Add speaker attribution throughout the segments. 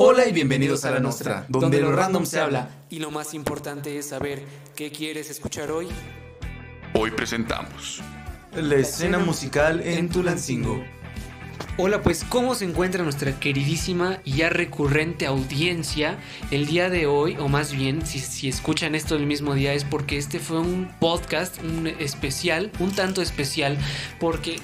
Speaker 1: Hola y bienvenidos a la Nostra, donde lo random se habla.
Speaker 2: Y lo más importante es saber qué quieres escuchar hoy.
Speaker 3: Hoy presentamos
Speaker 1: La escena musical en Tulancingo.
Speaker 2: Hola, pues ¿cómo se encuentra nuestra queridísima y ya recurrente audiencia el día de hoy? O más bien, si, si escuchan esto el mismo día es porque este fue un podcast, un especial, un tanto especial, porque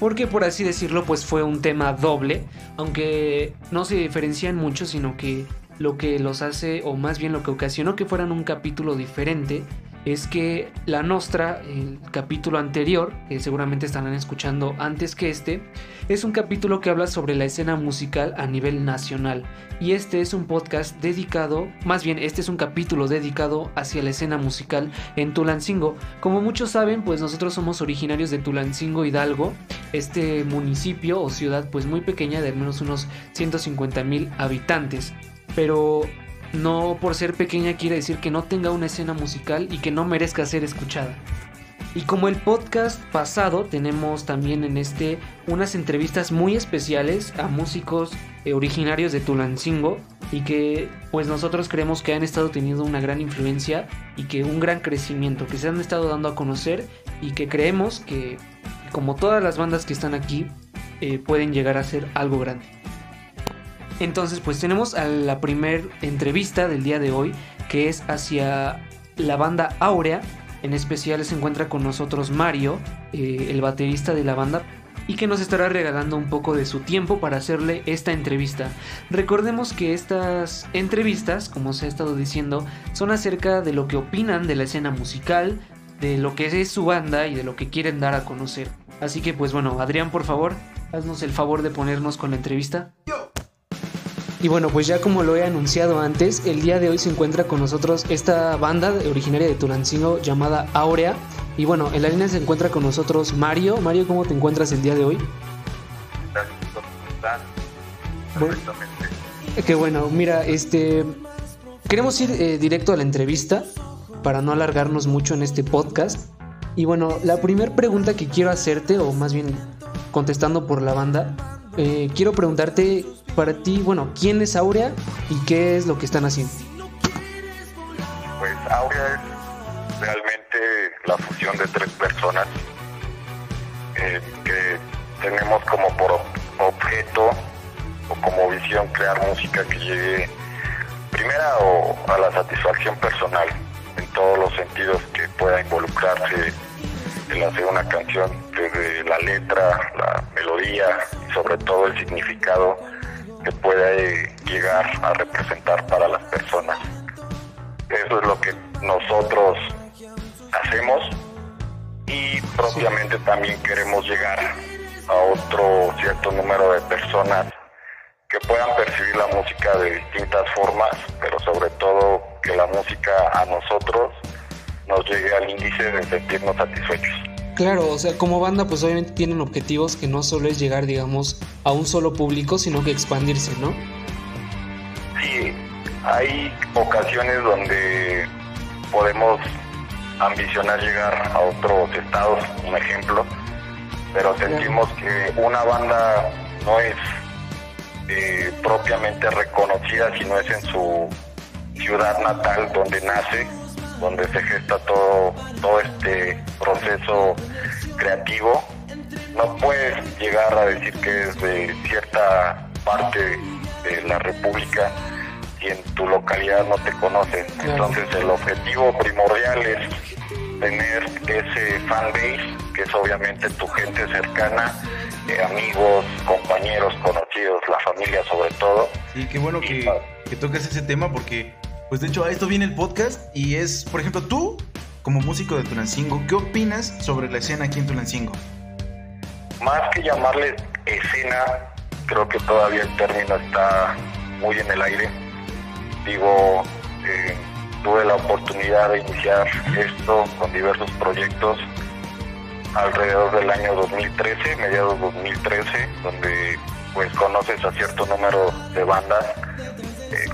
Speaker 2: porque por así decirlo pues fue un tema doble, aunque no se diferencian mucho, sino que lo que los hace, o más bien lo que ocasionó que fueran un capítulo diferente, es que La Nostra, el capítulo anterior, que seguramente estarán escuchando antes que este, es un capítulo que habla sobre la escena musical a nivel nacional. Y este es un podcast dedicado, más bien este es un capítulo dedicado hacia la escena musical en Tulancingo. Como muchos saben, pues nosotros somos originarios de Tulancingo Hidalgo, este municipio o ciudad pues muy pequeña de al menos unos 150 mil habitantes. Pero no por ser pequeña quiere decir que no tenga una escena musical y que no merezca ser escuchada. Y como el podcast pasado, tenemos también en este unas entrevistas muy especiales a músicos eh, originarios de Tulancingo y que pues nosotros creemos que han estado teniendo una gran influencia y que un gran crecimiento, que se han estado dando a conocer y que creemos que como todas las bandas que están aquí eh, pueden llegar a ser algo grande. Entonces, pues tenemos a la primer entrevista del día de hoy, que es hacia la banda Aurea. En especial se encuentra con nosotros Mario, eh, el baterista de la banda, y que nos estará regalando un poco de su tiempo para hacerle esta entrevista. Recordemos que estas entrevistas, como se ha estado diciendo, son acerca de lo que opinan de la escena musical, de lo que es su banda y de lo que quieren dar a conocer. Así que pues bueno, Adrián, por favor, haznos el favor de ponernos con la entrevista. Y bueno, pues ya como lo he anunciado antes, el día de hoy se encuentra con nosotros esta banda originaria de Tulancingo llamada Aurea. Y bueno, en la línea se encuentra con nosotros Mario. Mario, ¿cómo te encuentras el día de hoy?
Speaker 4: Perfectamente.
Speaker 2: Qué bueno, mira, este queremos ir eh, directo a la entrevista para no alargarnos mucho en este podcast. Y bueno, la primera pregunta que quiero hacerte, o más bien contestando por la banda, eh, quiero preguntarte para ti, bueno, ¿quién es Aurea y qué es lo que están haciendo?
Speaker 4: Pues Aurea es realmente la fusión de tres personas eh, que tenemos como por objeto o como visión crear música que llegue primera o a la satisfacción personal en todos los sentidos que pueda involucrarse el hacer una canción desde la letra, la melodía y sobre todo el significado que puede llegar a representar para las personas. Eso es lo que nosotros hacemos y propiamente también queremos llegar a otro cierto número de personas que puedan percibir la música de distintas formas, pero sobre todo que la música a nosotros nos llegue al índice de sentirnos satisfechos.
Speaker 2: Claro, o sea, como banda pues obviamente tienen objetivos que no solo es llegar, digamos, a un solo público, sino que expandirse, ¿no?
Speaker 4: Sí, hay ocasiones donde podemos ambicionar llegar a otros estados, un ejemplo, pero sentimos que una banda no es eh, propiamente reconocida si no es en su ciudad natal donde nace donde se gesta todo, todo este proceso creativo. No puedes llegar a decir que es de cierta parte de la República si en tu localidad no te conocen. Entonces el objetivo primordial es tener ese fan base, que es obviamente tu gente cercana, eh, amigos, compañeros, conocidos, la familia sobre todo.
Speaker 1: Sí, qué bueno que, que toques ese tema porque pues de hecho a esto viene el podcast y es, por ejemplo, tú como músico de Tulancingo, ¿qué opinas sobre la escena aquí en Tulancingo?
Speaker 4: Más que llamarle escena, creo que todavía el término está muy en el aire. Digo, eh, tuve la oportunidad de iniciar esto con diversos proyectos alrededor del año 2013, mediados 2013, donde pues conoces a cierto número de bandas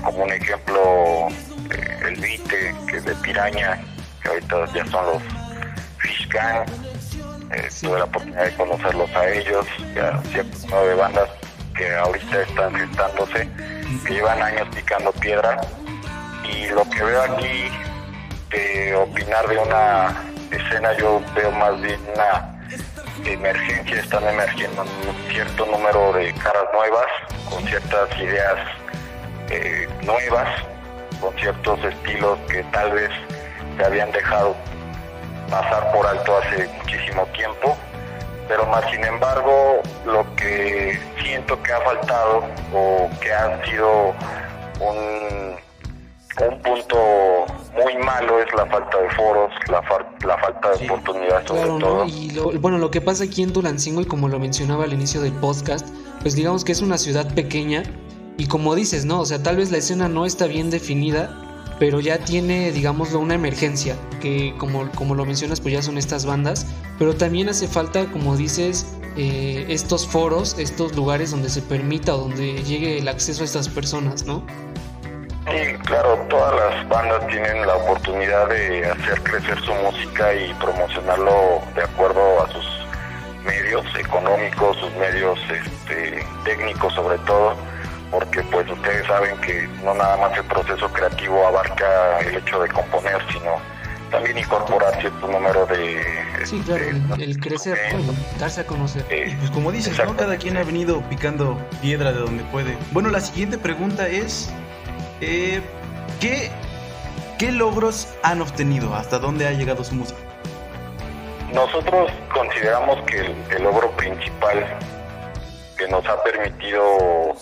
Speaker 4: como un ejemplo, eh, el Vite, que es de Piraña, que ahorita ya son los Fish Gang. Eh, tuve la oportunidad de conocerlos a ellos, ya cierto número de bandas que ahorita están gestándose. que llevan años picando piedra y lo que veo aquí de opinar de una escena yo veo más bien una emergencia, están emergiendo un cierto número de caras nuevas, con ciertas ideas eh, nuevas, con ciertos estilos que tal vez se habían dejado pasar por alto hace muchísimo tiempo, pero más sin embargo lo que siento que ha faltado o que ha sido un, un punto muy malo es la falta de foros, la, la falta de oportunidades sobre todo.
Speaker 2: Y bueno, lo que pasa aquí en Tulancingo y como lo mencionaba al inicio del podcast, pues digamos que es una ciudad pequeña y como dices, ¿no? O sea, tal vez la escena no está bien definida, pero ya tiene, digámoslo, una emergencia, que como, como lo mencionas, pues ya son estas bandas, pero también hace falta, como dices, eh, estos foros, estos lugares donde se permita o donde llegue el acceso a estas personas, ¿no?
Speaker 4: Sí, claro, todas las bandas tienen la oportunidad de hacer crecer su música y promocionarlo de acuerdo a sus medios económicos, sus medios este, técnicos sobre todo, porque pues ustedes saben que no nada más el proceso creativo abarca el hecho de componer, sino también incorporar cierto número de...
Speaker 2: Sí, claro, el, crecer, darse a conocer.
Speaker 1: Eh, pues como dices, ¿no? cada quien ha venido picando piedra de donde puede. Bueno, la siguiente pregunta es eh, ¿qué, ¿Qué logros han obtenido? ¿Hasta dónde ha llegado su música?
Speaker 4: Nosotros consideramos que el, logro principal que nos ha permitido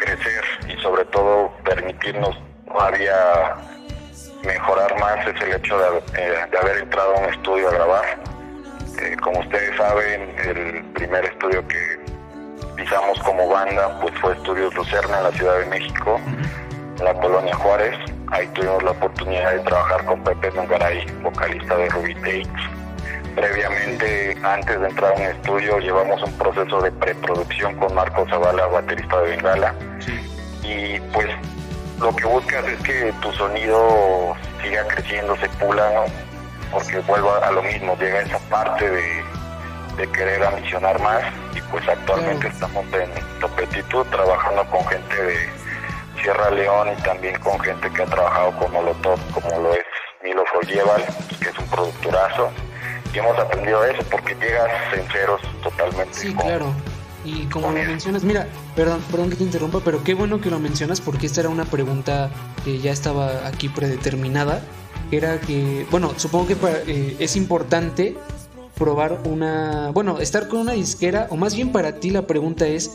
Speaker 4: crecer y sobre todo permitirnos todavía mejorar más es el hecho de, eh, haber entrado a un estudio a grabar. Eh, como ustedes saben, el primer estudio que pisamos como banda pues fue Estudios Lucerna en la Ciudad de México la colonia Juárez. Ahí tuvimos la oportunidad de trabajar con Pepe Nungaray, vocalista de Ruby Takes. Previamente, antes de entrar a un estudio, llevamos un proceso de preproducción con Marco Zavala, baterista de Bengala. Y pues lo que buscas es que tu sonido siga creciendo, se pula, ¿no? porque vuelva a lo mismo, llega esa parte de, querer ambicionar más y pues actualmente estamos en Topetitud trabajando con gente de Sierra León y también con gente que ha trabajado con Molotov, como lo es Milo Folleval, que es un productorazo. Y hemos aprendido eso porque llegas sinceros totalmente.
Speaker 2: Sí, claro. Y como lo mencionas, mira, perdón, perdón que te interrumpa, pero qué bueno que lo mencionas porque esta era una pregunta que ya estaba aquí predeterminada. Era que, bueno, supongo que eh, es importante probar una, bueno, estar con una disquera, o más bien para ti la pregunta es,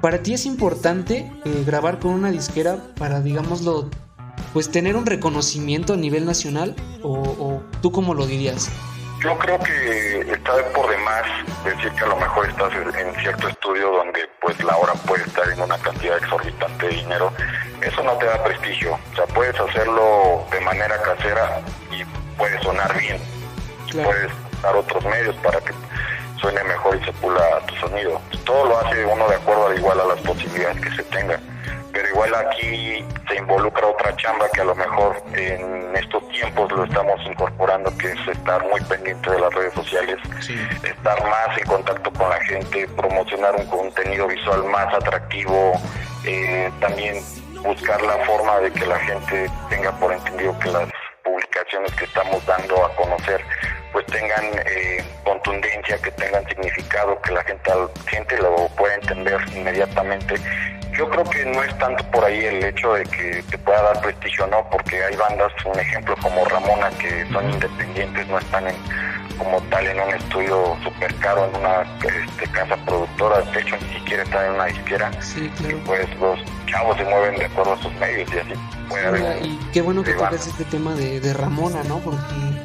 Speaker 2: ¿Para ti es importante eh, grabar con una disquera para, digámoslo, pues tener un reconocimiento a nivel nacional? ¿O, tú cómo lo dirías?
Speaker 4: Yo creo que está por demás decir que a lo mejor estás en cierto estudio donde pues la hora puede estar en una cantidad exorbitante de dinero. Eso no te da prestigio. O sea, puedes hacerlo de manera casera y puede sonar bien. Puedes usar otros medios para que suene mejor y se pula tu sonido. Todo lo hace uno de acuerdo al igual a las posibilidades que se tengan. Pero igual aquí se involucra otra chamba que a lo mejor en estos tiempos lo estamos incorporando, que es estar muy pendiente de las redes sociales, estar más en contacto con la gente, promocionar un contenido visual más atractivo, eh, también buscar la forma de que la gente tenga por entendido que las publicaciones que estamos dando a conocer pues tengan eh, contundencia, que tengan significado, que la gente, gente lo pueda entender inmediatamente. Yo creo que no es tanto por ahí el hecho de que te pueda dar prestigio, no, porque hay bandas, un ejemplo como Ramona, que son independientes, no están en, como tal en un estudio súper caro, en una este, casa productora, de hecho ni siquiera están en una disquera.
Speaker 2: Sí, claro.
Speaker 4: pues los chavos se mueven de acuerdo a sus medios y así.
Speaker 2: Puede y qué bueno que tocas este tema de, de Ramona, ¿no? Porque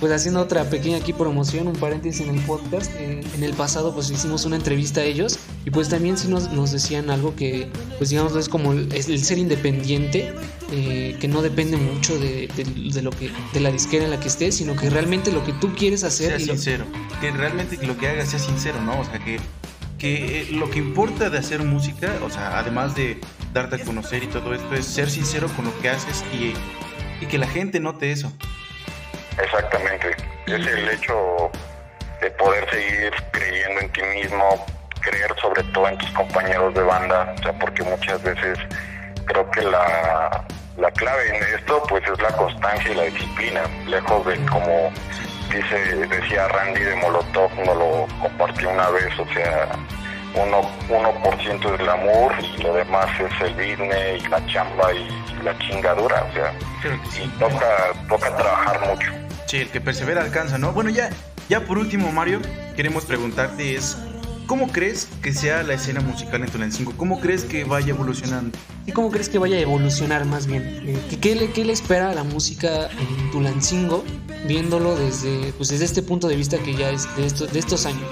Speaker 2: pues haciendo otra pequeña aquí promoción, un paréntesis en el podcast, eh, en el pasado pues hicimos una entrevista a ellos y pues también sí nos, nos decían algo que pues digamos es como el, el ser independiente, eh, que no depende mucho de, de, lo que, de la disquera en la que estés, sino que realmente lo que tú quieres hacer...
Speaker 1: Sea sincero, que realmente lo que hagas sea sincero, ¿no? O sea, que, que lo que importa de hacer música, o sea, además de darte a conocer y todo esto, es ser sincero con lo que haces y, y que la gente note eso.
Speaker 4: Exactamente. Es el hecho de poder seguir creyendo en ti mismo, creer sobre todo en tus compañeros de banda, o sea, porque muchas veces creo que la, la clave en esto pues es la constancia y la disciplina, lejos de como dice, decía Randy de Molotov, no lo compartió una vez, o sea, 1%, 1 del amor y lo demás es el business y la chamba y la chingadura, o sea, y toca, toca trabajar mucho.
Speaker 1: Sí, el que persevera alcanza, ¿no? Bueno, ya, ya por último, Mario, queremos preguntarte es, ¿cómo crees que sea la escena musical en Tulancingo? ¿Cómo crees que vaya evolucionando?
Speaker 2: ¿Y cómo crees que vaya a evolucionar más bien? Eh, ¿Qué, le, qué le espera a la música en Tulancingo viéndolo desde, pues desde este punto de vista que ya es de, estos de estos años?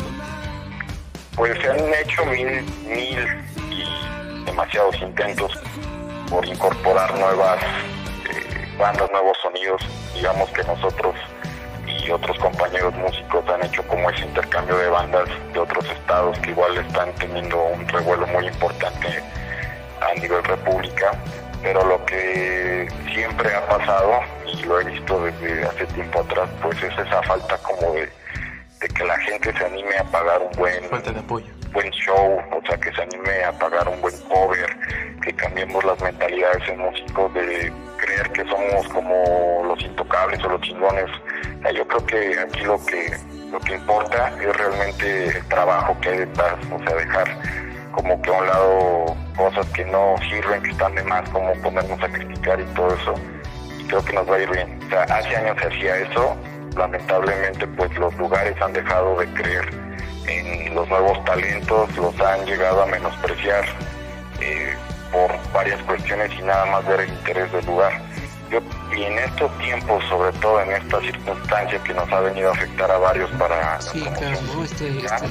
Speaker 4: Pues se han hecho mil, mil y demasiados intentos por incorporar nuevas bandas, nuevos sonidos. Digamos que nosotros y otros compañeros músicos han hecho como ese intercambio de bandas de otros estados que igual están teniendo un revuelo muy importante a nivel república. Pero lo que siempre ha pasado, y lo he visto desde hace tiempo atrás, pues es esa falta como de, de que la gente se anime a pagar un buen,
Speaker 1: Falta de apoyo.
Speaker 4: buen show, o sea, que se anime a pagar un buen cover, que cambiemos las mentalidades en músicos de creer que somos como los intocables o los chingones. Yo creo que aquí lo que lo que importa es realmente el trabajo que hay detrás, o sea, dejar como que a un lado cosas que no sirven, que están de más, como ponernos a criticar y todo eso. Creo que nos va a ir bien. O sea, hace años se hacía eso, lamentablemente pues los lugares han dejado de creer en los nuevos talentos, los han llegado a menospreciar eh, por varias cuestiones y nada más ver el interés del lugar. Yo, y en estos tiempos, sobre todo en esta circunstancia que nos ha venido a afectar a varios para
Speaker 2: Sí,
Speaker 4: la
Speaker 2: claro, ¿no? Este, este-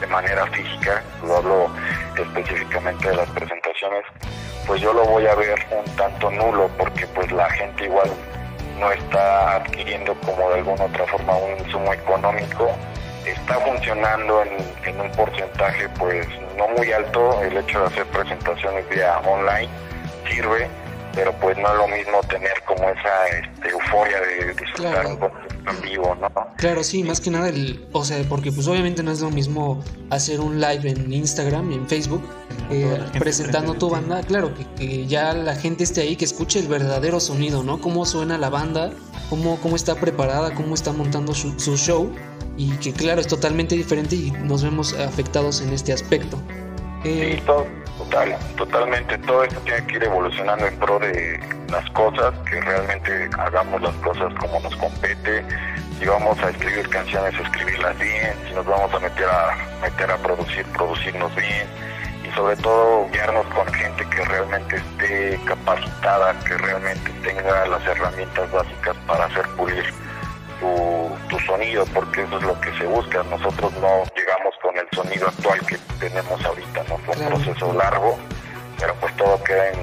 Speaker 4: de manera física, lo hablo específicamente de las presentaciones, pues yo lo voy a ver un tanto nulo porque pues la gente igual no está adquiriendo como de alguna otra forma un insumo económico, está funcionando en, en un porcentaje pues no muy alto el hecho de hacer presentaciones vía online, sirve, pero pues no es lo mismo tener como esa este, euforia de disfrutar
Speaker 2: Claro.
Speaker 4: un concierto en vivo, ¿no?
Speaker 2: Claro, sí, más que nada, el, o sea, porque pues obviamente no es lo mismo hacer un live en Instagram y en Facebook eh, presentando tu banda, claro, que, que ya la gente esté ahí, que escuche el verdadero sonido, ¿no? Cómo suena la banda, cómo, cómo está preparada, cómo está montando su, su show y que claro, es totalmente diferente y nos vemos afectados en este aspecto. Eh,
Speaker 4: Sí, todo, total, totalmente. Todo esto tiene que ir evolucionando en pro de las cosas, que realmente hagamos las cosas como nos compete. Si vamos a escribir canciones, escribirlas bien. Si nos vamos a meter a meter a producir, producirnos bien. Y sobre todo guiarnos con gente que realmente esté capacitada, que realmente tenga las herramientas básicas para hacer pulir tu, tu sonido, porque eso es lo que se busca. Nosotros no llegamos con el sonido actual que tenemos ahorita, ¿no? Fue un
Speaker 2: Claro.
Speaker 4: proceso largo, pero pues todo queda en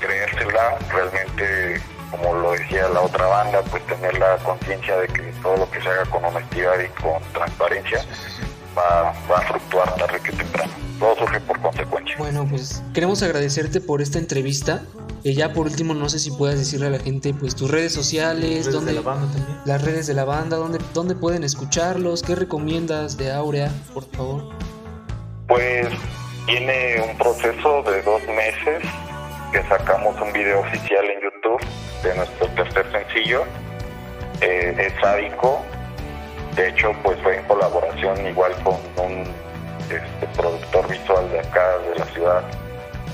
Speaker 4: creérsela, realmente, como lo decía la otra banda, pues tener la conciencia de que todo lo que se haga con honestidad y con transparencia va, va a fluctuar tarde que temprano. Todo surge por consecuencia.
Speaker 2: Bueno, pues queremos agradecerte por esta entrevista. Y ya por último, no sé si puedas decirle a la gente, pues tus redes sociales,
Speaker 1: Redes
Speaker 2: dónde,
Speaker 1: de la banda también.
Speaker 2: las redes de la banda, dónde, dónde pueden escucharlos, qué recomiendas de Aurea, por favor.
Speaker 4: Pues tiene un proceso de dos meses que sacamos un video oficial en YouTube de nuestro tercer sencillo. Eh, es sádico. De hecho, pues fue en colaboración igual con un este, productor visual de acá, de la ciudad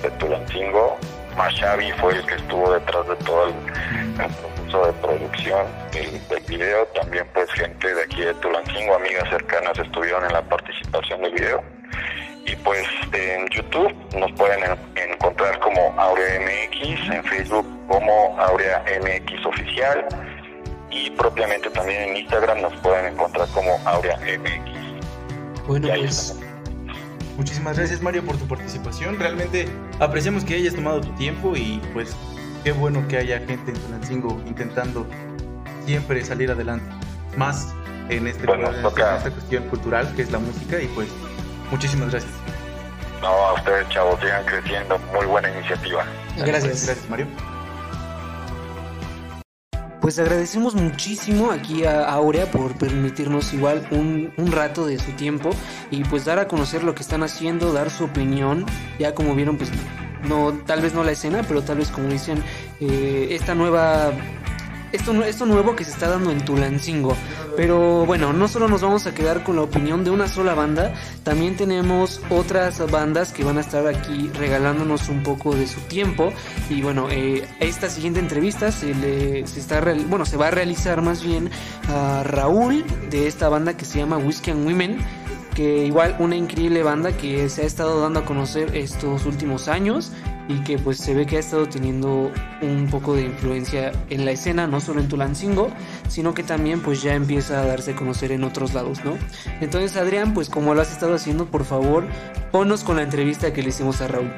Speaker 4: de Tulancingo. Mashavi fue el que estuvo detrás de todo el, el proceso de producción del, del video. También pues gente de aquí de Tulancingo, amigas cercanas, estuvieron en la participación del video. Y pues en YouTube nos pueden en- encontrar como Aurea MX, en Facebook como Aurea MX Oficial y propiamente también en Instagram nos pueden encontrar como Aurea MX.
Speaker 2: Bueno, pues.
Speaker 1: Muchísimas gracias Mario por tu participación. Realmente apreciamos que hayas tomado tu tiempo y pues qué bueno que haya gente en Tulancingo intentando siempre salir adelante. Más en, este,
Speaker 4: Bueno,
Speaker 1: en
Speaker 4: toca-
Speaker 1: esta cuestión cultural que es la música y pues muchísimas gracias.
Speaker 4: No, a ustedes chavos, sigan creciendo, muy buena iniciativa.
Speaker 2: gracias.
Speaker 1: Gracias Mario.
Speaker 2: Pues agradecemos muchísimo aquí a Aurea por permitirnos igual un, un rato de su tiempo y pues dar a conocer lo que están haciendo, dar su opinión. Ya como vieron, pues no tal vez no la escena, pero tal vez como dicen eh, esta nueva esto, esto nuevo que se está dando en Tulancingo. Pero bueno, no solo nos vamos a quedar con la opinión de una sola banda, también tenemos otras bandas que van a estar aquí regalándonos un poco de su tiempo. Y bueno, eh, esta siguiente entrevista se, le, se, está, bueno, se va a realizar más bien a Raúl de esta banda que se llama Whiskey and Women que igual una increíble banda que se ha estado dando a conocer estos últimos años y que pues se ve que ha estado teniendo un poco de influencia en la escena, no solo en Tulancingo, sino que también pues ya empieza a darse a conocer en otros lados, ¿no? Entonces Adrián, pues como lo has estado haciendo, por favor, ponnos con la entrevista que le hicimos a Raúl.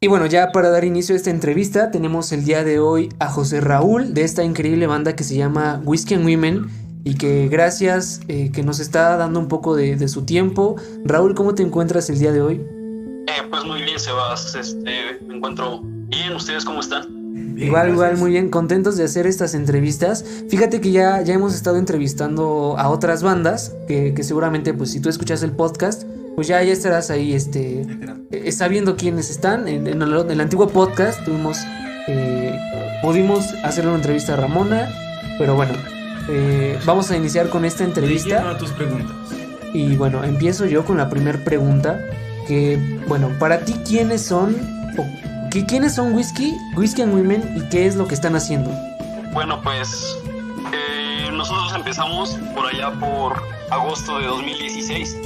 Speaker 2: Y bueno, ya para dar inicio a esta entrevista, tenemos el día de hoy a José Raúl de esta increíble banda que se llama Whiskey and Women y que gracias eh, que nos está dando un poco de su tiempo. Raúl, ¿cómo te encuentras el día de hoy?
Speaker 5: Eh, pues muy bien, Sebas. Este, me encuentro bien. ¿Ustedes cómo están?
Speaker 2: igual, igual, muy bien, contentos de hacer estas entrevistas. Fíjate que ya, ya hemos estado entrevistando a otras bandas, que, que seguramente, pues si tú escuchas el podcast, pues ya, ya estarás ahí este, eh, sabiendo quiénes están. En, en, el, en, el, antiguo podcast tuvimos, eh, pudimos hacer una entrevista a Ramona, pero bueno, eh, vamos a iniciar con esta entrevista.
Speaker 1: a tus preguntas.
Speaker 2: Y bueno, empiezo yo con la primera pregunta que, bueno, para ti, ¿quiénes son, o, que, quiénes son Whisky, Whisky and Women y qué es lo que están haciendo?
Speaker 5: Bueno, pues eh, nosotros empezamos por allá por agosto de 2016.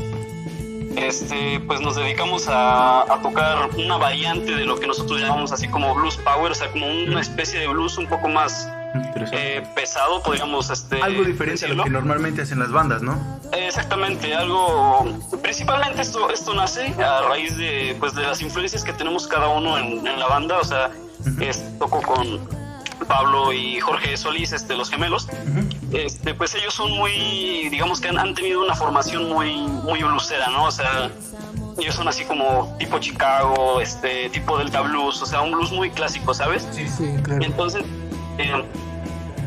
Speaker 5: Este, pues nos dedicamos a, a, tocar una variante de lo que nosotros llamamos así como blues power, o sea, como una especie de blues un poco más eh, pesado, podríamos este,
Speaker 1: algo diferente decirlo. a lo que normalmente hacen las bandas, ¿no?
Speaker 5: Exactamente, algo principalmente esto esto nace a raíz de pues de las influencias que tenemos cada uno en, en la banda, o sea, uh -huh. es, toco con Pablo y Jorge Solís, este, los gemelos, uh -huh. este, pues ellos son muy, digamos que han, han, tenido una formación muy, muy blusera, ¿no? O sea, ellos son así como tipo Chicago, este, tipo Delta Blues, o sea, un blues muy clásico, ¿sabes?
Speaker 2: Sí, sí, claro.
Speaker 5: Entonces, eh,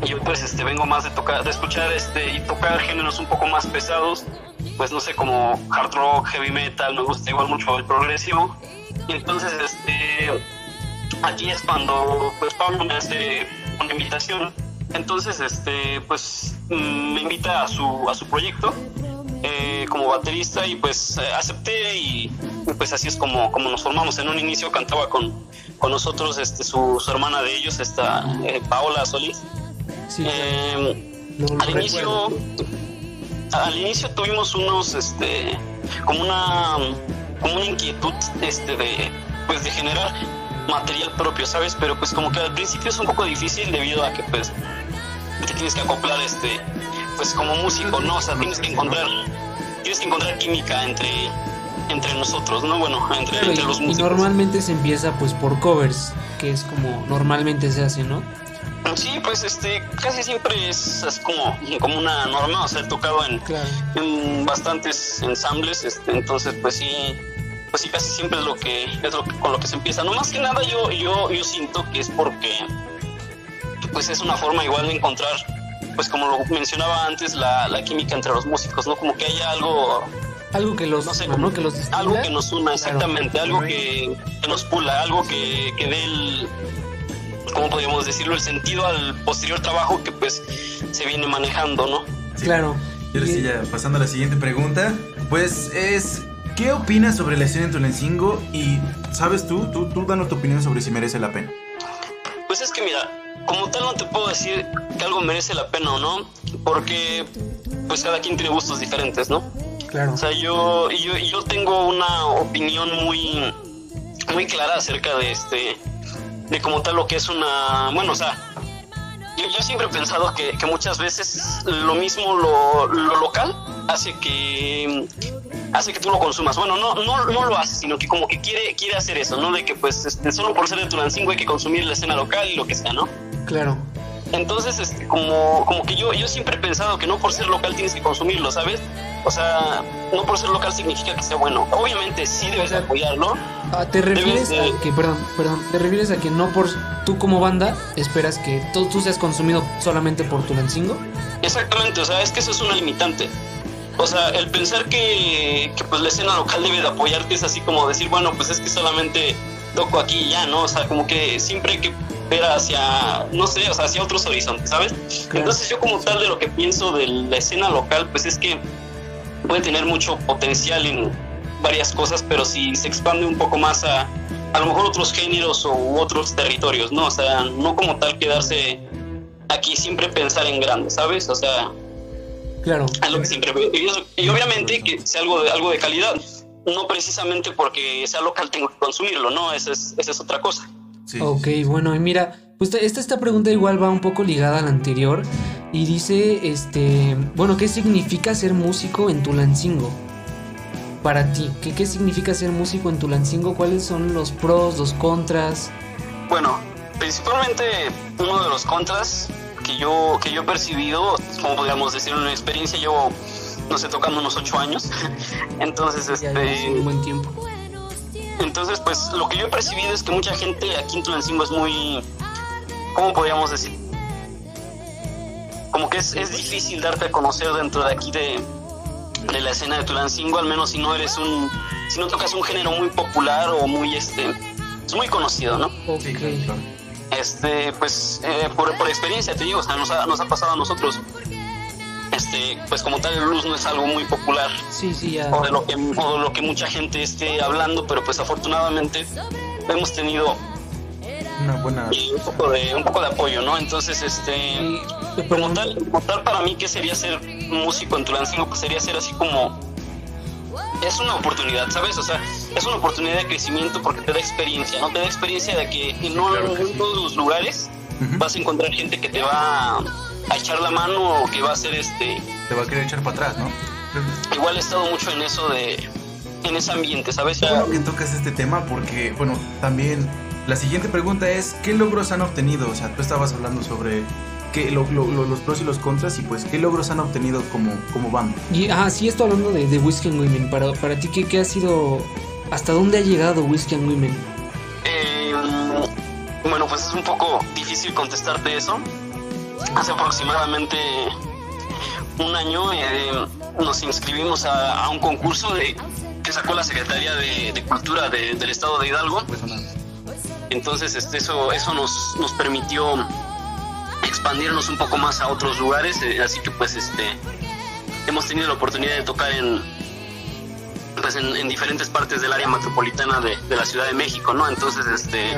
Speaker 5: yo pues este vengo más de tocar, de escuchar este y tocar géneros un poco más pesados, pues no sé, como hard rock, heavy metal, me gusta igual mucho el progresivo. Y entonces, este, aquí es cuando pues Pablo me hace una invitación. Entonces, este, pues me invita a su, a su proyecto eh, como baterista y pues eh, acepté y pues así es como, como nos formamos. En un inicio cantaba con, con nosotros este, su, su hermana de ellos, esta eh, Paola Solís.
Speaker 2: Sí,
Speaker 5: eh, no al inicio al inicio tuvimos unos este como una como una inquietud este de pues de generar material propio sabes pero pues como que al principio es un poco difícil debido a que pues te tienes que acoplar este pues como músico no o sea tienes que encontrar tienes que encontrar química entre entre nosotros no bueno entre, los músicos
Speaker 2: y normalmente se empieza pues por covers que es como normalmente se hace no
Speaker 5: Sí, pues este, casi siempre es, es, como, como una norma, o sea, he tocado en,
Speaker 2: claro.
Speaker 5: en bastantes ensambles, este, entonces pues sí, pues sí, casi siempre es lo que es lo que, con lo que se empieza. No más que nada yo, yo, yo siento que es porque pues es una forma igual de encontrar, pues como lo mencionaba antes, la, la química entre los músicos, ¿no? Como que haya algo
Speaker 2: algo que los
Speaker 5: no sé,
Speaker 2: ¿no? que los
Speaker 5: destila. algo que nos una exactamente claro. algo que, que, nos pula algo que, que dé el ¿cómo podríamos decirlo? El sentido al posterior trabajo que pues se viene manejando, ¿no?
Speaker 2: Sí. Claro.
Speaker 1: Y ahora sí, ya pasando a la siguiente pregunta, pues es, ¿qué opinas sobre la escena en Tulancingo? Y, ¿sabes tú? Tú, tú danos tu opinión sobre si merece la pena.
Speaker 5: Pues es que mira, como tal no te puedo decir que algo merece la pena o no, porque pues cada quien tiene gustos diferentes, ¿no?
Speaker 2: Claro.
Speaker 5: O sea, yo, yo, yo tengo una opinión muy, muy clara acerca de este de como tal lo que es una, bueno, o sea, yo, yo siempre he pensado que, que, muchas veces lo mismo lo, lo, local hace que hace que tú lo consumas. Bueno, no, no, no lo hace, sino que como que quiere, quiere hacer eso, ¿no? De que pues este, solo por ser de Tulancingo hay que consumir la escena local y lo que sea, ¿no?
Speaker 2: Claro.
Speaker 5: Entonces, este, como, como que yo, yo siempre he pensado que no por ser local tienes que consumirlo, ¿sabes? O sea, no por ser local significa que sea bueno. Obviamente sí debes de apoyarlo.
Speaker 2: Ah, ¿Te refieres de... a que, perdón, perdón, te refieres a que no por tú como banda esperas que todo tú seas consumido solamente por Tulancingo?
Speaker 5: Exactamente, o sea, es que eso es una limitante. o sea, el pensar que, que, pues la escena local debe de apoyarte es así como decir, bueno, pues es que solamente toco aquí y ya, ¿no? O sea, como que siempre hay que ver hacia, no sé, o sea, hacia otros horizontes, ¿sabes? Entonces yo como tal de lo que pienso de la escena local, pues es que puede tener mucho potencial en varias cosas, pero si se expande un poco más a a lo mejor otros géneros u otros territorios, ¿no? O sea, no como tal quedarse aquí siempre pensar en grande, ¿sabes? O sea,
Speaker 2: claro.
Speaker 5: Lo que siempre y, obviamente que sea algo de, algo de calidad, no precisamente porque sea local tengo que consumirlo, ¿no? Esa es, esa es otra cosa.
Speaker 2: Sí. Ok, bueno, y mira, pues esta, esta pregunta igual va un poco ligada a la anterior y dice, este, bueno, ¿qué significa ser músico en Tulancingo? para ti? ¿Qué, ¿Qué significa ser músico en Tulancingo? ¿Cuáles son los pros, los contras?
Speaker 5: Bueno, principalmente uno de los contras que yo, que yo he percibido, como podríamos decir, una experiencia, llevo, no sé, tocando unos ocho años. Entonces, este...
Speaker 2: un buen tiempo.
Speaker 5: Entonces, pues lo que yo he percibido es que mucha gente aquí en Tulancingo es muy, ¿cómo podríamos decir? Como que es, es difícil darte a conocer dentro de aquí de, de la escena de Tulancingo, al menos si no eres un, si no tocas un género muy popular o muy este, es muy conocido, ¿no? Este, pues eh, por, experiencia te digo, o sea, nos ha, nos ha pasado a nosotros. Este, pues como tal el blues no es algo muy popular.
Speaker 2: Sí, sí,
Speaker 5: o de lo que o de lo que mucha gente esté hablando pero pues afortunadamente hemos tenido
Speaker 1: una buena
Speaker 5: un poco de un poco de apoyo no entonces este como tal como tal para mí qué sería ser músico en Tulancingo pues sería ser así como es una oportunidad, ¿sabes? O sea, es una oportunidad de crecimiento porque te da experiencia, ¿no? Te da experiencia de que en, no, en todos los lugares vas a encontrar gente que te va a echar la mano o que va a hacer este...
Speaker 1: Te va a querer echar para atrás, ¿no?
Speaker 5: Igual he estado mucho en eso de... en ese ambiente, ¿sabes?
Speaker 1: bueno que tocas este tema porque, bueno, también la siguiente pregunta es, ¿qué logros han obtenido? O sea, tú estabas hablando sobre qué, los pros y los contras y pues qué logros han obtenido como, como banda.
Speaker 2: Y, ah, sí, estoy hablando de, de Whiskey and Women. Para, para ti, ¿qué, ¿qué, ha sido, hasta dónde ha llegado Whiskey and Women?
Speaker 5: Eh, bueno, pues es un poco difícil contestarte eso. Hace aproximadamente un año eh, nos inscribimos a, un concurso de, que sacó la Secretaría de, Cultura del Estado de Hidalgo. Entonces, este, eso, eso nos, nos permitió expandirnos un poco más a otros lugares, eh, así que pues este hemos tenido la oportunidad de tocar en pues en, diferentes partes del área metropolitana de, la Ciudad de México, ¿no? Entonces, este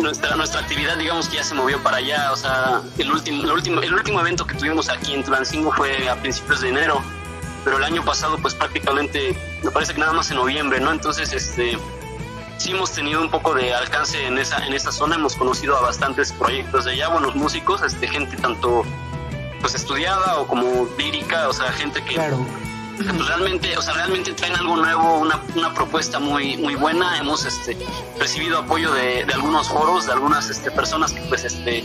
Speaker 5: nuestra nuestra actividad digamos que ya se movió para allá, o sea, el último el último el último evento que tuvimos aquí en Tulancingo fue a principios de enero, pero el año pasado pues prácticamente me parece que nada más en noviembre, ¿no? Entonces, este sí hemos tenido un poco de alcance en esa, en esa zona, hemos conocido a bastantes proyectos de allá, buenos músicos, este, gente tanto pues estudiada o como lírica, o sea, gente que, pues, realmente, o sea, realmente traen algo nuevo, una, una, propuesta muy, muy buena, hemos este, recibido apoyo de, de algunos foros, de algunas este, personas que pues este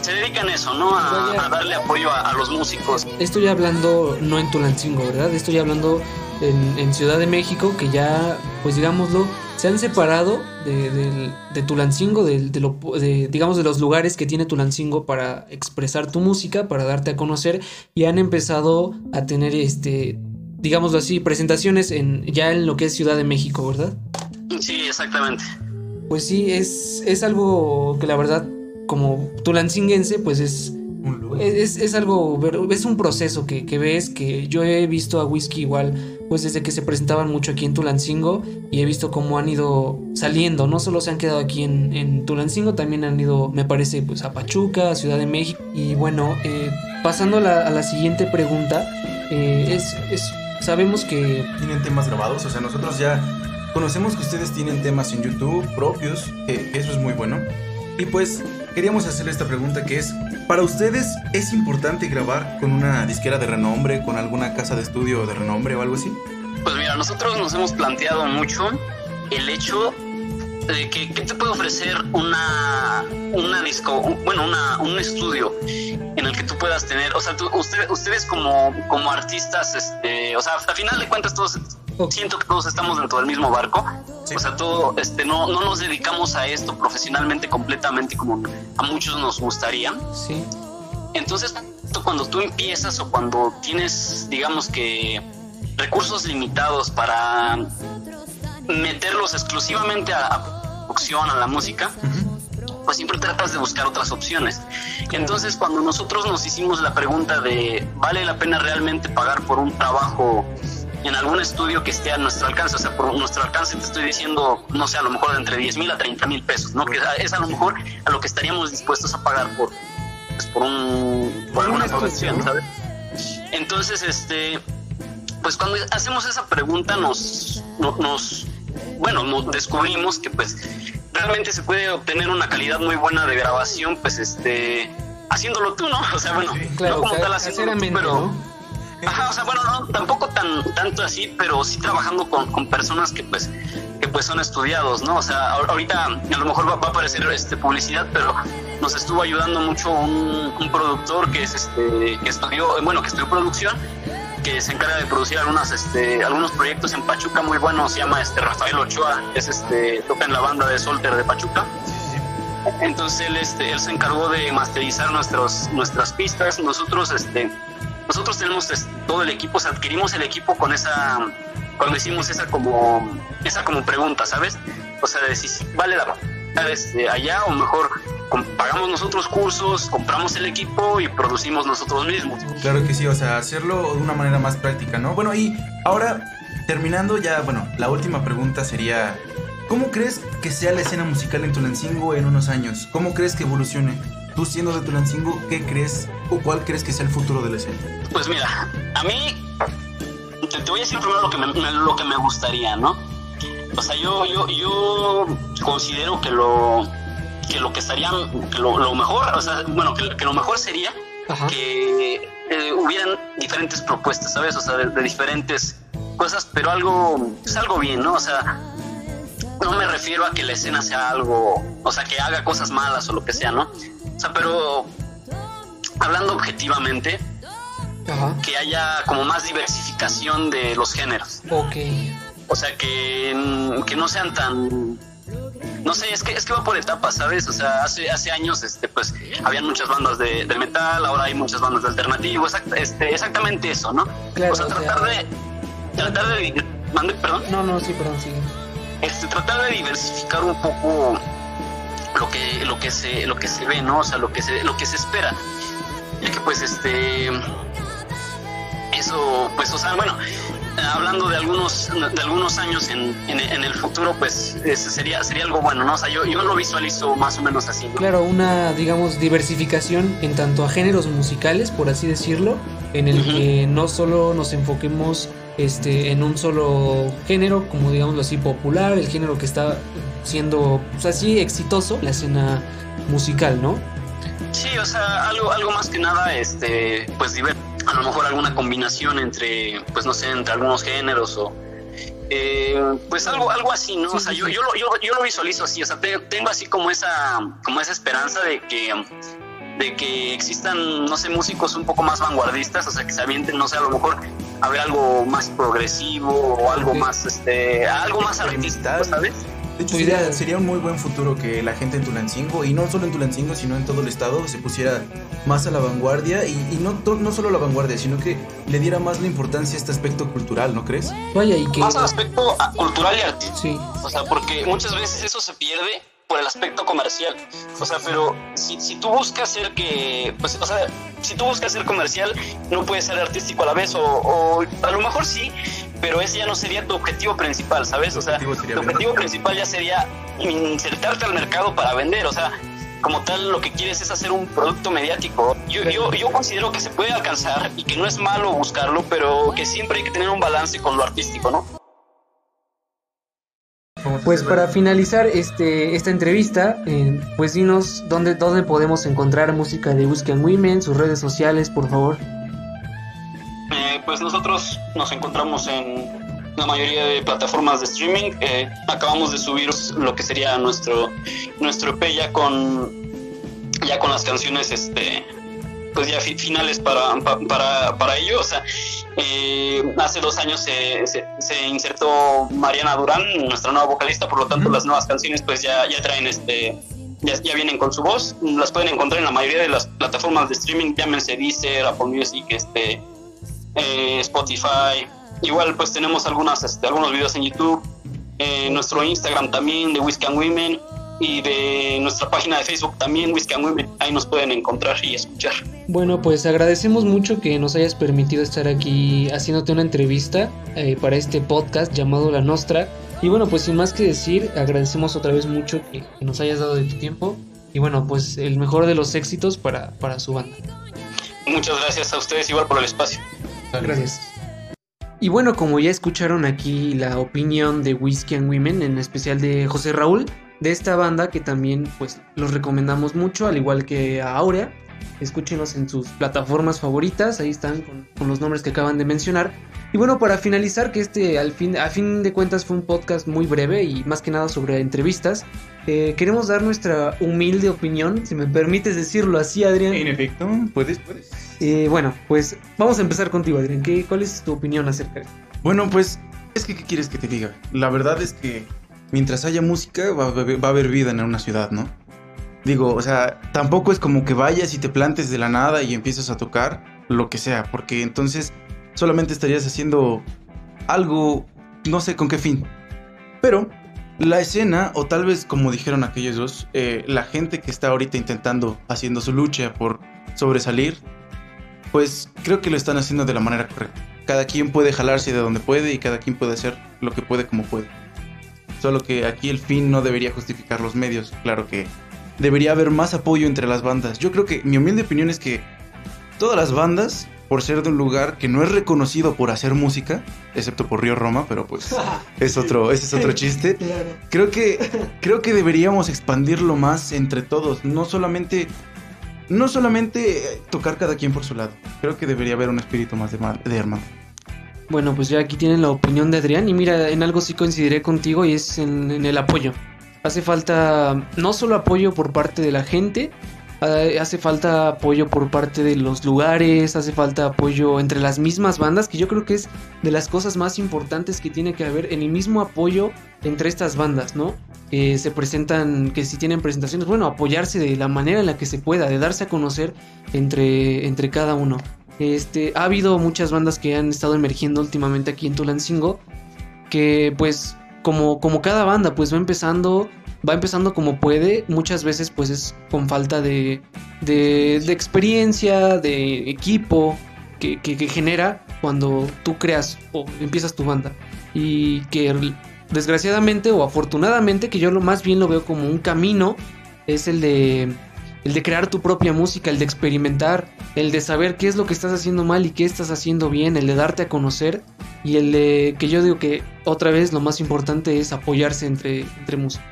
Speaker 5: se dedican a eso, ¿no? A, darle apoyo a, a, los músicos.
Speaker 2: Estoy hablando no en Tulancingo, ¿verdad? Estoy hablando en, en Ciudad de México, que ya, pues digámoslo, se han separado de, de, Tulancingo, de, de, digamos de los lugares que tiene Tulancingo para expresar tu música, para darte a conocer, y han empezado a tener, este, digámoslo así, presentaciones en, ya en lo que es Ciudad de México, ¿verdad?
Speaker 5: Sí, exactamente.
Speaker 2: Pues sí, es, es algo que la verdad, como tulancinguense, pues es es, es, algo, es un proceso que, que, ves, que yo he visto a Whisky igual, pues desde que se presentaban mucho aquí en Tulancingo y he visto cómo han ido saliendo, no solo se han quedado aquí en, en Tulancingo, también han ido, me parece, pues a Pachuca, a Ciudad de México. Y bueno, eh, pasando a la, a la, siguiente pregunta, eh, es, es, sabemos que...
Speaker 1: Tienen temas grabados, o sea, nosotros ya conocemos que ustedes tienen temas en YouTube propios, eso es muy bueno. Y pues queríamos hacerle esta pregunta que es, ¿para ustedes es importante grabar con una disquera de renombre, con alguna casa de estudio de renombre o algo así?
Speaker 5: Pues mira, nosotros nos hemos planteado mucho el hecho de que ¿qué te puede ofrecer una, una disco, bueno, una, un estudio en el que tú puedas tener, o sea, ustedes como, como artistas, este, o sea, a final de cuentas todos siento que todos estamos dentro del mismo barco. O sea, todo, este, no, no nos dedicamos a esto profesionalmente completamente como a muchos nos gustaría.
Speaker 2: Sí.
Speaker 5: Entonces, cuando tú empiezas o cuando tienes, digamos que, recursos limitados para meterlos exclusivamente a, a producción, a la música, pues siempre tratas de buscar otras opciones. Entonces, cuando nosotros nos hicimos la pregunta de, ¿vale la pena realmente pagar por un trabajo en algún estudio que esté a nuestro alcance? O sea, por nuestro alcance te estoy diciendo, no sé, a lo mejor de entre 10 mil a 30 mil pesos, ¿no? Que es a lo mejor a lo que estaríamos dispuestos a pagar por, pues, por, un, por alguna producción, ¿sabes? Entonces, este, pues cuando hacemos esa pregunta nos, nos, bueno, nos descubrimos que pues realmente se puede obtener una calidad muy buena de grabación, pues este, haciéndolo tú, ¿no? O sea, bueno,
Speaker 2: Claro,
Speaker 5: no como tal haciéndolo tú, pero...
Speaker 2: ¿no?
Speaker 5: Ajá, o sea, bueno, no, tampoco tan tanto así, pero sí trabajando con, con personas que pues que pues son estudiados, ¿no? O sea, ahor- ahorita a lo mejor va, a aparecer este publicidad, pero nos estuvo ayudando mucho un, un productor que es este que estudió, bueno, que estudió producción, que se encarga de producir algunas este algunos proyectos en Pachuca muy buenos, se llama este Rafael Ochoa, es este toca en la banda de Solter de Pachuca. Entonces él, este, él se encargó de masterizar nuestros, nuestras pistas. Nosotros, este, nosotros tenemos todo el equipo, o sea, adquirimos el equipo con esa, cuando hicimos esa como, esa como pregunta, ¿sabes? O sea, de si vale la pena este, allá o mejor pagamos nosotros cursos, compramos el equipo y producimos nosotros mismos.
Speaker 1: Claro que sí, o sea, hacerlo de una manera más práctica, ¿no? Bueno, y ahora, terminando ya, bueno, la última pregunta sería, ¿cómo crees que sea la escena musical en Tulancingo en unos años? ¿Cómo crees que evolucione? Tú siendo de Tulancingo, ¿qué crees o cuál crees que sea el futuro de la escena?
Speaker 5: Pues mira, a mí te, te voy a decir primero lo que me, me- lo que me gustaría, ¿no? O sea, yo yo yo considero que lo que lo que estaría que lo, lo mejor, o sea, bueno, que, que lo mejor sería
Speaker 2: Ajá.
Speaker 5: que eh, hubieran diferentes propuestas, ¿sabes? O sea, de, de diferentes cosas, pero algo es algo bien, ¿no? O sea, no me refiero a que la escena sea algo, o sea, que haga cosas malas o lo que sea, ¿no? O sea, pero hablando objetivamente,
Speaker 2: Ajá.
Speaker 5: que haya como más diversificación de los géneros.
Speaker 2: Ok.
Speaker 5: O sea, que, mm, que no sean tan... No sé, es que, es que va por etapas, ¿sabes? O sea, hace, hace años, este, pues, habían muchas bandas de, metal, ahora hay muchas bandas de alternativo, exact- este, exactamente eso, ¿no?
Speaker 2: Claro,
Speaker 5: o sea,
Speaker 2: o sea-
Speaker 5: tratar de... Tratar de... mande, perdón
Speaker 2: No, no, sí, perdón, sigue.
Speaker 5: este, tratar de diversificar un poco lo que lo que se lo que se ve no o sea lo que se lo que se espera. Ya que pues este eso pues o sea bueno hablando de algunos de algunos años en, en, en el futuro pues ese sería sería algo bueno no o sea yo, yo lo visualizo más o menos así ¿no?
Speaker 2: Claro, una, digamos, diversificación en tanto a géneros musicales, por así decirlo, en el que no solo nos enfoquemos este, en un solo género, como digámoslo así, popular, el género que está siendo, pues así, exitoso, la escena musical, ¿no?
Speaker 5: Sí, o sea, algo, algo más que nada, este, pues a lo mejor alguna combinación entre, pues no sé, entre algunos géneros o eh, pues algo, algo así, ¿no?
Speaker 2: Sí,
Speaker 5: o sea,
Speaker 2: sí,
Speaker 5: yo, yo, lo, yo, yo lo visualizo así, o sea, te- tengo así como esa, como esa esperanza de que de que existan, no sé, músicos un poco más vanguardistas, o sea, que se avienten, no sé, a lo mejor a ver algo más progresivo o algo más, este, algo más artístico. ¿sabes?
Speaker 1: De hecho, sería, sería un muy buen futuro que la gente en Tulancingo, y no solo en Tulancingo, sino en todo el estado, se pusiera más a la vanguardia y, y no, to- no solo a la vanguardia, sino que le diera más la importancia a este aspecto cultural, ¿no crees?
Speaker 2: Vaya, y que...
Speaker 5: Más al aspecto cultural y artístico.
Speaker 2: Sí,
Speaker 5: O sea, porque muchas veces eso se pierde por el aspecto comercial. O sea, pero si, si tú buscas ser que, pues, o sea, si tú buscas ser comercial, no puedes ser artístico a la vez, o, o a lo mejor sí, pero ese ya no sería tu objetivo principal, ¿sabes? O sea,
Speaker 1: objetivo
Speaker 5: tu
Speaker 1: vender.
Speaker 5: objetivo principal ya sería insertarte al mercado para vender, o sea, como tal lo que quieres es hacer un producto mediático. Yo, yo, yo considero que se puede alcanzar y que no es malo buscarlo, pero que siempre hay que tener un balance con lo artístico, ¿no?
Speaker 2: Pues para finalizar este, esta entrevista, eh, pues dinos dónde, dónde podemos encontrar música de and Women, sus redes sociales, por favor.
Speaker 5: Eh, pues nosotros nos encontramos en la mayoría de plataformas de streaming. Eh, acabamos de subir lo que sería nuestro nuestro EP ya con ya con las canciones este pues ya fi- finales para, pa- para, para ello. O sea, eh, hace dos años se, se, se insertó Mariana Durán, nuestra nueva vocalista, por lo tanto las nuevas canciones pues ya, ya traen este ya, ya, vienen con su voz. Las pueden encontrar en la mayoría de las plataformas de streaming, llámense Deezer, Apple Music, este, eh, Spotify. Igual pues tenemos algunas, este, algunos videos en YouTube, en nuestro Instagram también de Whiskey and Women y de nuestra página de Facebook también, Whiskey and Women. Ahí nos pueden encontrar y escuchar.
Speaker 2: Bueno, pues agradecemos mucho que nos hayas permitido estar aquí haciéndote una entrevista eh, para este podcast llamado La Nostra. Y bueno, pues sin más que decir, agradecemos otra vez mucho que, que nos hayas dado de tu tiempo. Y bueno, pues el mejor de los éxitos para, para su banda.
Speaker 5: Muchas gracias a ustedes igual por el espacio.
Speaker 2: Gracias. Y bueno, como ya escucharon aquí la opinión de Whiskey and Women, en especial de José Raúl, de esta banda que también pues los recomendamos mucho, al igual que a Aurea. Escúchenos en sus plataformas favoritas, ahí están con, con, los nombres que acaban de mencionar. Y bueno, para finalizar, que este al fin, a fin de cuentas fue un podcast muy breve y más que nada sobre entrevistas, eh, queremos dar nuestra humilde opinión, si me permites decirlo así, Adrián.
Speaker 1: En efecto, puedes, puedes.
Speaker 2: Eh, bueno, pues vamos a empezar contigo, Adrián. ¿Qué, ¿Cuál es tu opinión acerca de esto?
Speaker 1: Bueno, pues es que, ¿qué quieres que te diga? La verdad es que mientras haya música va, va a haber vida en una ciudad, ¿no? Digo, o sea, tampoco es como que vayas y te plantes de la nada y empiezas a tocar lo que sea, porque entonces solamente estarías haciendo algo, no sé con qué fin. Pero la escena, o tal vez como dijeron aquellos dos, eh, la gente que está ahorita intentando, haciendo su lucha por sobresalir, pues creo que lo están haciendo de la manera correcta. Cada quien puede jalarse de donde puede y cada quien puede hacer lo que puede como puede. Solo que aquí el fin no debería justificar los medios. Claro que debería haber más apoyo entre las bandas. Yo creo que mi humilde opinión es que todas las bandas, por ser de un lugar que no es reconocido por hacer música, excepto por Río Roma, pero pues es otro, ese es otro chiste. Creo que creo que deberíamos expandirlo más entre todos, no solamente no solamente tocar cada quien por su lado. Creo que debería haber un espíritu más de, de hermano.
Speaker 2: Bueno, pues ya aquí tienen la opinión de Adrián y mira, en algo sí coincidiré contigo y es en, el apoyo. Hace falta no solo apoyo por parte de la gente, hace falta apoyo por parte de los lugares, hace falta apoyo entre las mismas bandas, que yo creo que es de las cosas más importantes que tiene que haber en el mismo apoyo entre estas bandas, ¿no? Que se presentan, que si tienen presentaciones, bueno, apoyarse de la manera en la que se pueda, de darse a conocer entre, entre cada uno. Este, ha habido muchas bandas que han estado emergiendo últimamente aquí en Tulancingo, que pues como, como cada banda pues va empezando va empezando como puede, muchas veces pues es con falta de, de, de experiencia, de equipo que, que, que, genera cuando tú creas o empiezas tu banda. Y que desgraciadamente o afortunadamente, que yo lo más bien lo veo como un camino, es el de, el de crear tu propia música, el de experimentar, el de saber qué es lo que estás haciendo mal y qué estás haciendo bien, el de darte a conocer y el de que yo digo que otra vez lo más importante es apoyarse entre, entre músicos.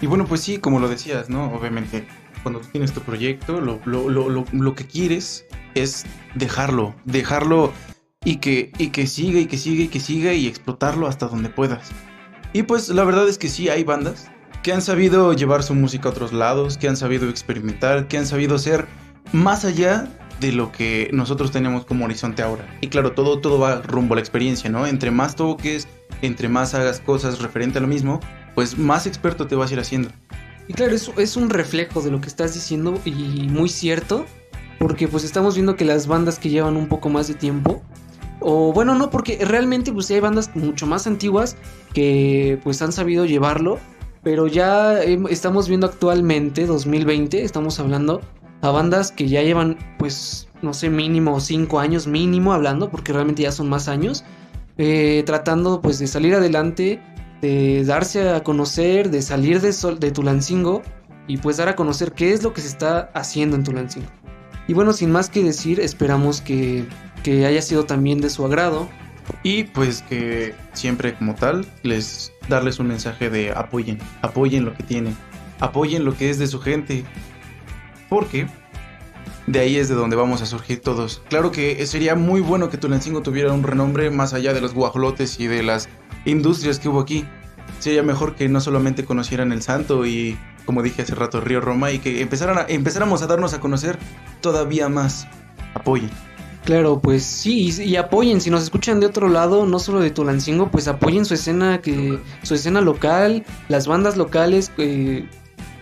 Speaker 1: Y bueno, pues sí, como lo decías, ¿no? Obviamente, cuando tú tienes tu proyecto, lo, lo, lo, lo, que quieres es dejarlo, dejarlo y que, y que siga y que siga y que siga y explotarlo hasta donde puedas. Y pues la verdad es que sí, hay bandas que han sabido llevar su música a otros lados, que han sabido experimentar, que han sabido ser más allá de lo que nosotros tenemos como horizonte ahora. Y claro, todo, todo va rumbo a la experiencia, ¿no? Entre más toques, entre más hagas cosas referente a lo mismo, pues más experto te vas a ir haciendo.
Speaker 2: Y claro, eso es un reflejo de lo que estás diciendo y muy cierto, porque pues estamos viendo que las bandas que llevan un poco más de tiempo, o bueno, no, porque realmente pues hay bandas mucho más antiguas que pues han sabido llevarlo, pero ya estamos viendo actualmente, 2020, estamos hablando a bandas que ya llevan pues, no sé, mínimo 5 años mínimo hablando, porque realmente ya son más años, eh, tratando pues de salir adelante de darse a conocer, de salir de, Sol, de Tulancingo y pues dar a conocer qué es lo que se está haciendo en Tulancingo. Y bueno, sin más que decir, esperamos que, que haya sido también de su agrado.
Speaker 1: Y pues que siempre como tal, les darles un mensaje de apoyen, apoyen lo que tienen, apoyen lo que es de su gente. Porque de ahí es de donde vamos a surgir todos. Claro que sería muy bueno que Tulancingo tuviera un renombre más allá de los guajolotes y de las industrias que hubo aquí. Sería mejor que no solamente conocieran el santo y, como dije hace rato, Río Roma y que empezaran empezáramos a darnos a conocer todavía más. Apoyen.
Speaker 2: Claro, pues sí, y, y, apoyen, si nos escuchan de otro lado, no solo de Tulancingo, pues apoyen su escena, que, su escena local, las bandas locales, eh,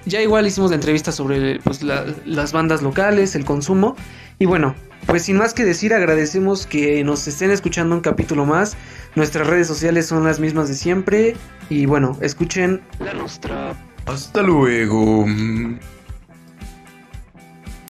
Speaker 2: ya igual hicimos la entrevista sobre pues, la- las bandas locales, el consumo. Y bueno, pues sin más que decir, agradecemos que nos estén escuchando un capítulo más. Nuestras redes sociales son las mismas de siempre. Y bueno, escuchen la nuestra.
Speaker 3: Hasta luego.